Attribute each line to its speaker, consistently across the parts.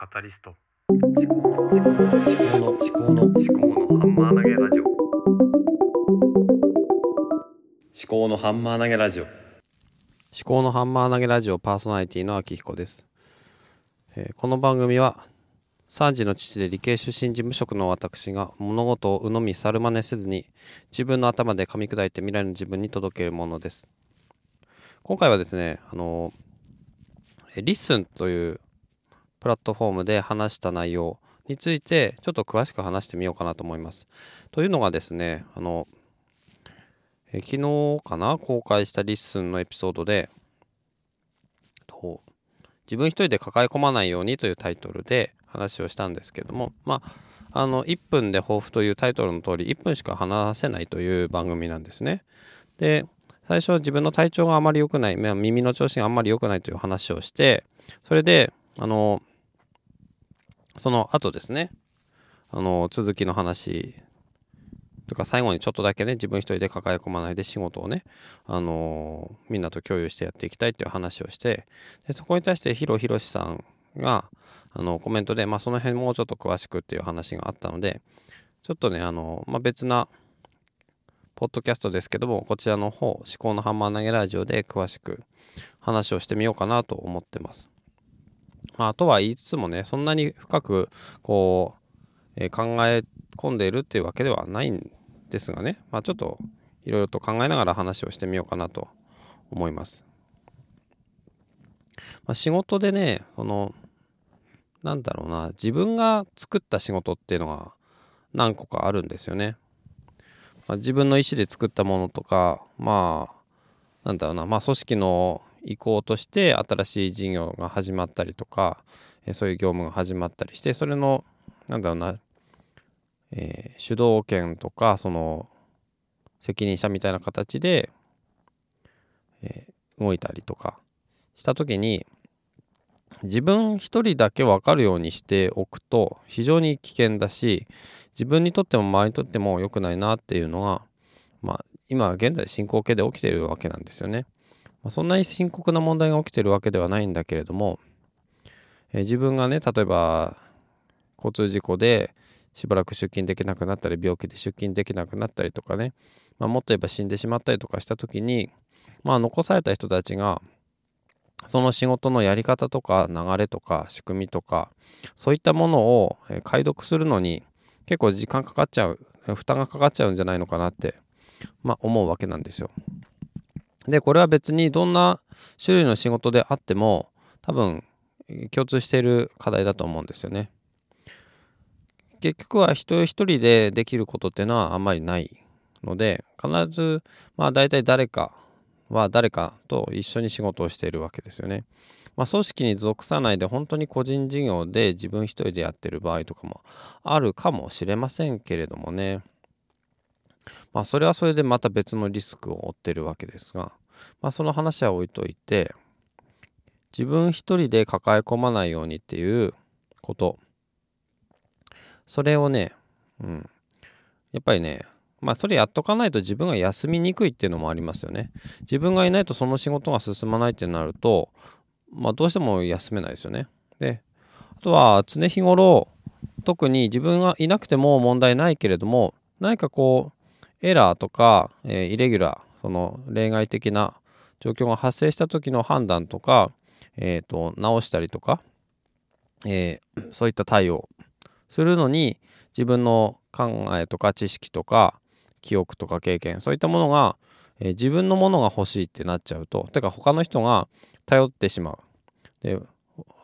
Speaker 1: カタリスト。思考の思考の思考の思考のハンマー投げラジオ。
Speaker 2: 思考のハンマー投げラジオ。
Speaker 3: 思考のハンマー投げラジオパーソナリティの秋彦です、えーこの番組は3児の父で理系出身事務職の私が物事を鵜呑み猿真似せずに自分の頭で噛み砕いて未来の自分に届けるものです。今回はですねあのえ LISTEN というプラットフォームで話した内容についてちょっと詳しく話してみようかなと思います。というのがですねあのえ昨日かな公開した LISTEN のエピソードで自分一人で抱え込まないようにというタイトルで話をしたんですけどもまああの1分で抱負というタイトルの通り1分しか話せないという番組なんですね。で最初は自分の体調があまり良くない耳の調子があんまり良くないという話をしてそれであのその後ですねあの続きの話とか最後にちょっとだけね自分一人で抱え込まないで仕事をねあのみんなと共有してやっていきたいっていう話をしてでそこに対してヒロヒロシさんがあのコメントで、まあ、その辺もうちょっと詳しくっていう話があったのでちょっとねあの、まあ、別なポッドキャストですけどもこちらの方思考のハンマー投げラジオで詳しく話をしてみようかなと思ってます。まあ、とは言いつつもねそんなに深くこう、えー考え込んでいるっていうわけではないんですがね、まあ、ちょっといろいろと考えながら話をしてみようかなと思います。まあ、仕事でねそのなんだろうな自分が作った仕事っていうのが何個かあるんですよね。まあ、自分の意思で作ったものとかまあなんだろうなまあ組織の意向として新しい事業が始まったりとかえそういう業務が始まったりしてそれのなんだろうな、えー主導権とかその責任者みたいな形で、えー動いたりとかした時に自分一人だけ分かるようにしておくと非常に危険だし自分にとっても周りにとっても良くないなっていうのが、まあ、今現在進行形で起きてるわけなんですよね。まあ、そんなに深刻な問題が起きてるわけではないんだけれども、えー自分がね例えば交通事故でしばらく出勤できなくなったり病気で出勤できなくなったりとかね、まあ、もっと言えば死んでしまったりとかした時に、まあ、残された人たちがその仕事のやり方とか流れとか仕組みとかそういったものを解読するのに結構時間かかっちゃう負担がかかっちゃうんじゃないのかなって、まあ、思うわけなんですよ。でこれは別にどんな種類の仕事であっても多分共通している課題だと思うんですよね。結局は一人一人でできることっていうのはあんまりないので必ずまあ大体誰かは誰かと一緒に仕事をしているわけですよね。まあ、組織に属さないで本当に個人事業で自分一人でやってる場合とかもあるかもしれませんけれどもね。まあそれはそれでまた別のリスクを負ってるわけですが、まあその話は置いといて、自分一人で抱え込まないようにっていうこと。それをね、うん。やっぱりね、まあそれやっとかないと自分が休みにくいっていうのもありますよね。自分がいないとその仕事が進まないってなると、まあどうしても休めないですよね。で、あとは常日頃、特に自分がいなくても問題ないけれども、何かこう、エラーとか、えーイレギュラー、その例外的な状況が発生した時の判断とか、えっ、と、直したりとか、えーそういった対応するのに、自分の考えとか知識とか記憶とか経験そういったものが、えー自分のものが欲しいってなっちゃうとてか他の人が頼ってしまう。で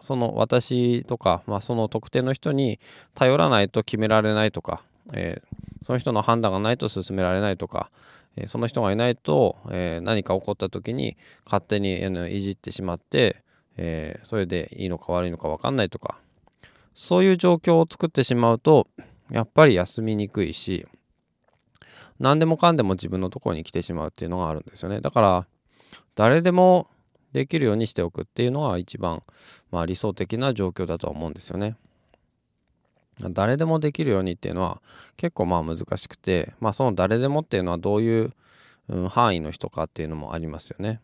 Speaker 3: その私とか、まあ、その特定の人に頼らないと決められないとか、えーその人の判断がないと進められないとか、えその人がいないと、え何か起こった時に勝手にあのいじってしまって、えそれでいいのか悪いのか分かんないとかそういう状況を作ってしまうとやっぱり休みにくいし何でもかんでも自分のところに来てしまうっていうのがあるんですよね。だから誰でもできるようにしておくっていうのは一番、まあ、理想的な状況だとは思うんですよね。誰でもできるようにっていうのは結構まあ難しくてまあその誰でもっていうのはどういう、範囲の人かっていうのもありますよね。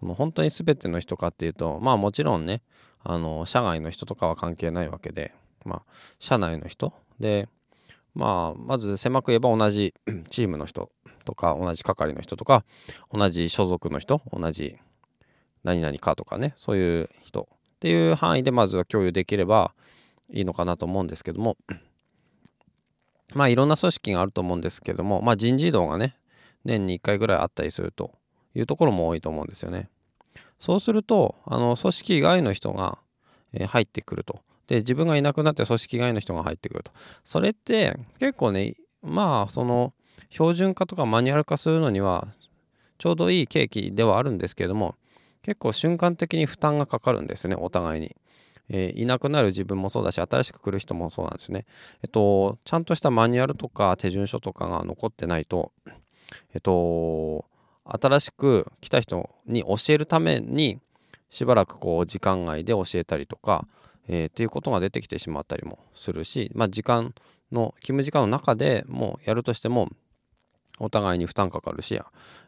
Speaker 3: 本当に全ての人かっていうとまあもちろんねあの社外の人とかは関係ないわけで、まあ、社内の人で、まあ、まず狭く言えば同じ チームの人とか同じ係の人とか同じ所属の人同じ何々かとかねそういう人っていう範囲でまずは共有できればいいのかなと思うんですけどもまあいろんな組織があると思うんですけどもまあ人事異動がね年に1回ぐらいあったりするというところも多いと思うんですよね。そうするとあの組織以外の人が、入ってくると。で自分がいなくなって組織以外の人が入ってくると。それって結構ねまあその標準化とかマニュアル化するのにはちょうどいい契機ではあるんですけれども結構瞬間的に負担がかかるんですねお互いに。えーいなくなる自分もそうだし新しく来る人もそうなんですね。えっとちゃんとしたマニュアルとか手順書とかが残ってないとえっと新しく来た人に教えるためにしばらくこう時間外で教えたりとか、えーっていうことが出てきてしまったりもするし、まあ、時間の勤務時間の中でもうやるとしてもお互いに負担かかるし、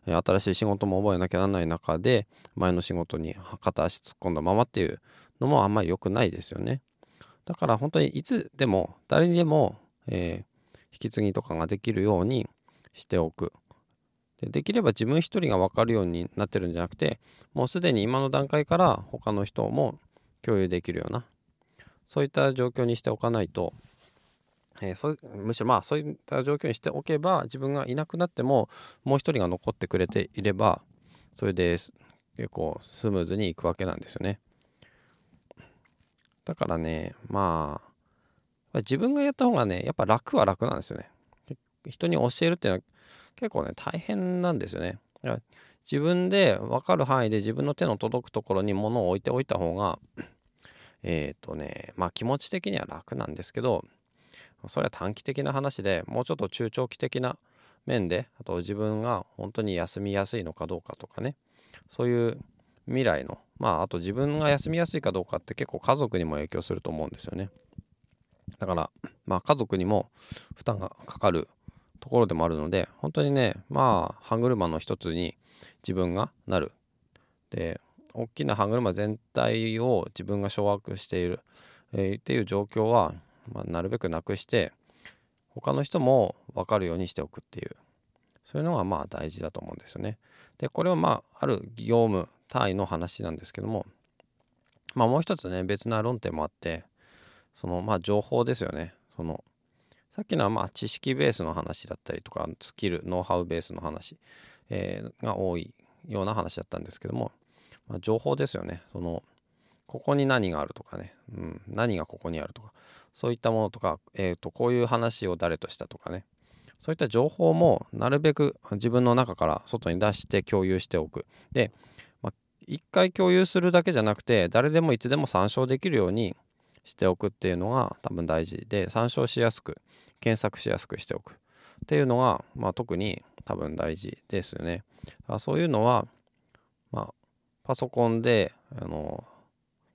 Speaker 3: 新しい仕事も覚えなきゃならない中で前の仕事に片足突っ込んだままっていうのもあんまり良くないですよね。だから本当にいつでも誰にでも、えー引き継ぎとかができるようにしておく。でできれば自分一人が分かるようになってるんじゃなくてもうすでに今の段階から他の人も共有できるようなそういった状況にしておかないと、えーそうむしろまあそういった状況にしておけば自分がいなくなってももう一人が残ってくれていればそれで結構スムーズにいくわけなんですよね。だからねまあ自分がやった方がねやっぱ楽は楽なんですよね。人に教えるっていうのは結構ね大変なんですよね。自分で分かる範囲で自分の手の届くところに物を置いておいた方がえっとねまあ気持ち的には楽なんですけどそれは短期的な話でもうちょっと中長期的な面であと自分が本当に休みやすいのかどうかとかねそういう未来のまああと自分が休みやすいかどうかって結構家族にも影響すると思うんですよね。だからまあ家族にも負担がかかるところでもあるので本当にねまあ歯車の一つに自分がなるで大きな歯車全体を自分が掌握している、えーっていう状況は、まあ、なるべくなくして他の人も分かるようにしておくっていうそういうのがまあ大事だと思うんですよね。でこれはまあある業務単位の話なんですけどもまあもう一つね別な論点もあってそのまあ情報ですよね。そのさっきのはまあ知識ベースの話だったりとかスキルノウハウベースの話、えーが多いような話だったんですけども、まあ、情報ですよね。そのここに何があるとかね、うん、何がここにあるとか。そういったものとか、えー、とこういう話を誰としたとかね。そういった情報もなるべく自分の中から外に出して共有しておく。で、まあ、一回共有するだけじゃなくて誰でもいつでも参照できるようにしておくっていうのが多分大事で参照しやすく検索しやすくしておくっていうのが、まあ、特に多分大事ですよね。あそういうのは、まあ、パソコンであの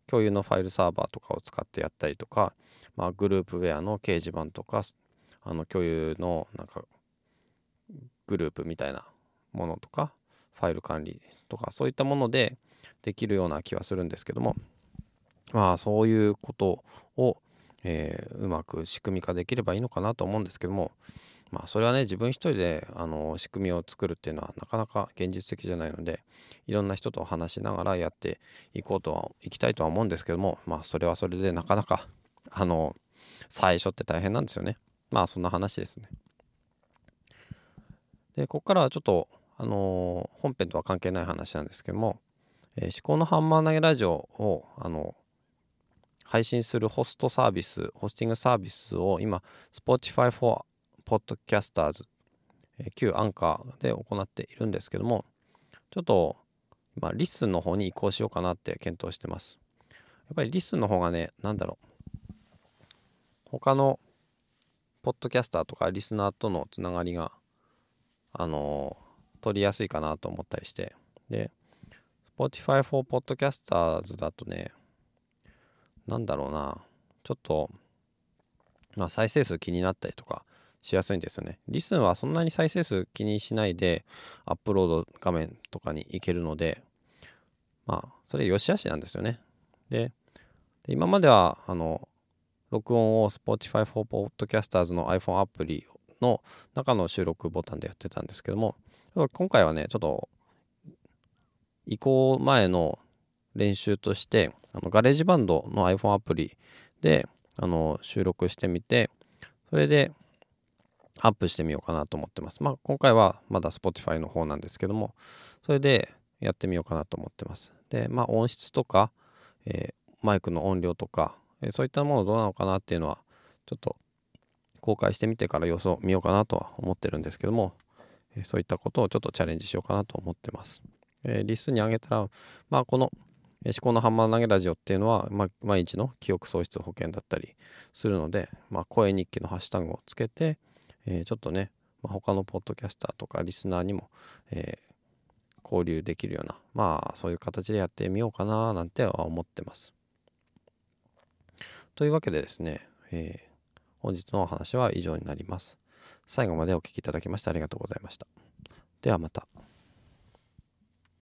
Speaker 3: 共有のファイルサーバーとかを使ってやったりとか、まあ、グループウェアの掲示板とかあの共有のなんかグループみたいなものとかファイル管理とかそういったものでできるような気はするんですけどもまあそういうことを、えーうまく仕組み化できればいいのかなと思うんですけどもまあそれはね自分一人であの仕組みを作るっていうのはなかなか現実的じゃないのでいろんな人と話しながらやっていこうとはいきたいとは思うんですけどもまあそれはそれでなかなかあの最初って大変なんですよね。まあそんな話ですね。でここからはちょっとあの本編とは関係ない話なんですけども、えー思考のハンマー投げラジオをあの配信するホストサービスホスティングサービスを今 Spotify for Podcasters えー旧アンカーで行っているんですけどもちょっと今 LISTEN の方に移行しようかなって検討してます。やっぱり LISTEN の方がね何だろう。他のポッドキャスターとかリスナーとのつながりがあのー取りやすいかなと思ったりして。で Spotify for Podcasters だとねなんだろうな。ちょっとまあ再生数気になったりとかしやすいんですよね。リスンはそんなに再生数気にしないでアップロード画面とかに行けるのでまあそれ良し悪しなんですよね。でで今まではあの録音を Spotify for Podcasters の iPhone アプリの中の収録ボタンでやってたんですけども今回はねちょっと移行前の練習としてあの GarageBand の iPhone アプリであの収録してみてそれでアップしてみようかなと思ってます。まあ今回はまだ Spotify の方なんですけどもそれでやってみようかなと思ってます。でまあ音質とか、えー、マイクの音量とか、えー、そういったものどうなのかなっていうのはちょっと公開してみてから様子を見ようかなとは思ってるんですけども、えー、そういったことをちょっとチャレンジしようかなと思ってます。え、リストに上げたら、まあこの思考のハンマー投げラジオっていうのは、まあ、毎日の記憶喪失保険だったりするので、まあ、声日記のハッシュタグをつけて、えー、ちょっとね、まあ、他のポッドキャスターとかリスナーにも、えー、交流できるような、まあそういう形でやってみようかななんては思ってます。というわけでですね、えー、本日のお話は以上になります。最後までお聴きいただきましてありがとうございました。ではまた。